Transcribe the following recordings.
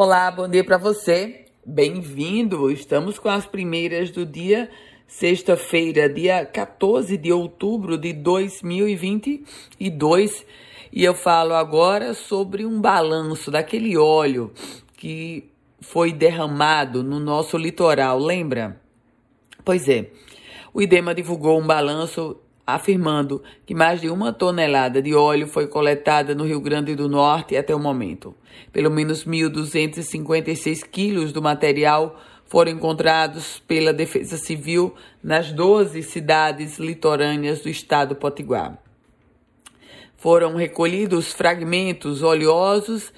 Olá, bom dia para você. Bem-vindo. Estamos com as primeiras do dia, sexta-feira, dia 14 de outubro de 2022. E eu falo agora sobre um balanço daquele óleo que foi derramado no nosso litoral, lembra? Pois é. O IDEMA divulgou um balanço afirmando que mais de uma tonelada de óleo foi coletada no Rio Grande do Norte até o momento. Pelo menos 1.256 quilos do material foram encontrados pela Defesa Civil nas 12 cidades litorâneas do estado potiguar. Foram recolhidos fragmentos oleosos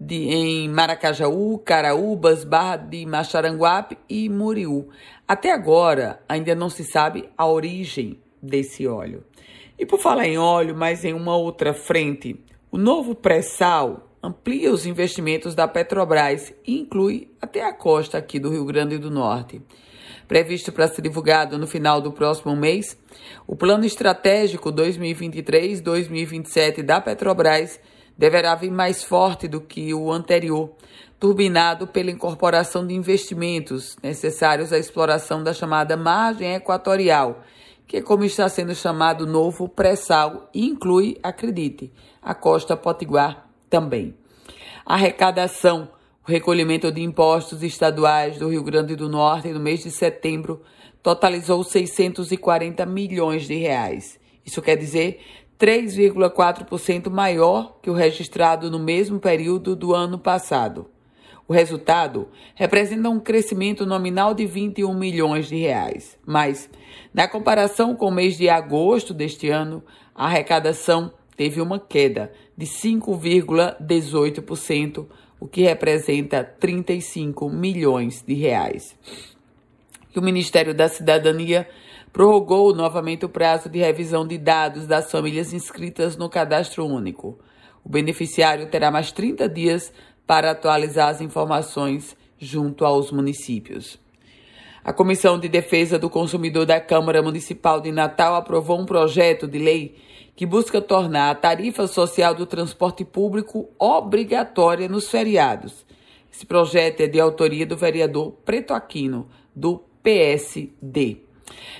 de, em Maracajaú, Caraúbas, Barra de Macharanguape e Muriú. Até agora, ainda não se sabe a origem desse óleo. E por falar em óleo, mas em uma outra frente, o novo pré-sal amplia os investimentos da Petrobras e inclui até a costa aqui do Rio Grande do Norte. Previsto para ser divulgado no final do próximo mês, o Plano Estratégico 2023-2027 da Petrobras deverá vir mais forte do que o anterior, turbinado pela incorporação de investimentos necessários à exploração da chamada margem equatorial que, como está sendo chamado novo pré-sal, inclui, acredite, a costa potiguar também. A arrecadação, o recolhimento de impostos estaduais do Rio Grande do Norte no mês de setembro totalizou 640 milhões de reais. Isso quer dizer 3,4% maior que o registrado no mesmo período do ano passado. O resultado representa um crescimento nominal de 21 milhões de reais, mas na comparação com o mês de agosto deste ano, a arrecadação teve uma queda de 5,18%, o que representa 35 milhões de reais. E o Ministério da Cidadania prorrogou novamente o prazo de revisão de dados das famílias inscritas no cadastro único. O beneficiário terá mais 30 dias para atualizar as informações junto aos municípios. A Comissão de Defesa do Consumidor da Câmara Municipal de Natal aprovou um projeto de lei que busca tornar a tarifa social do transporte público obrigatória nos feriados. Esse projeto é de autoria do vereador Preto Aquino, do PSD.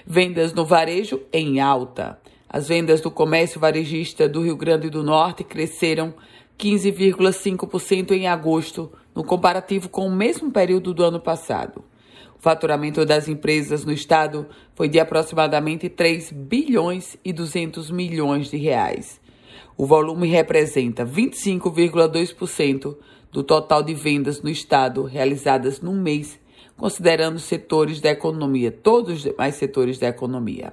Vendas no varejo em alta. As vendas do comércio varejista do Rio Grande do Norte cresceram 15,5% em agosto, no comparativo com o mesmo período do ano passado. O faturamento das empresas no estado foi de aproximadamente 3 bilhões e 200 milhões de reais. O volume representa 25,2% do total de vendas no estado realizadas no mês, considerando setores da economia, todos os demais setores da economia.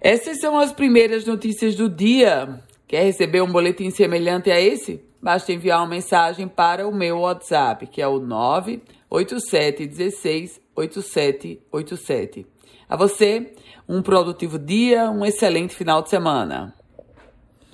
Essas são as primeiras notícias do dia. Quer receber um boletim semelhante a esse? Basta enviar uma mensagem para o meu WhatsApp, que é o 98716 8787. A você, um produtivo dia, um excelente final de semana.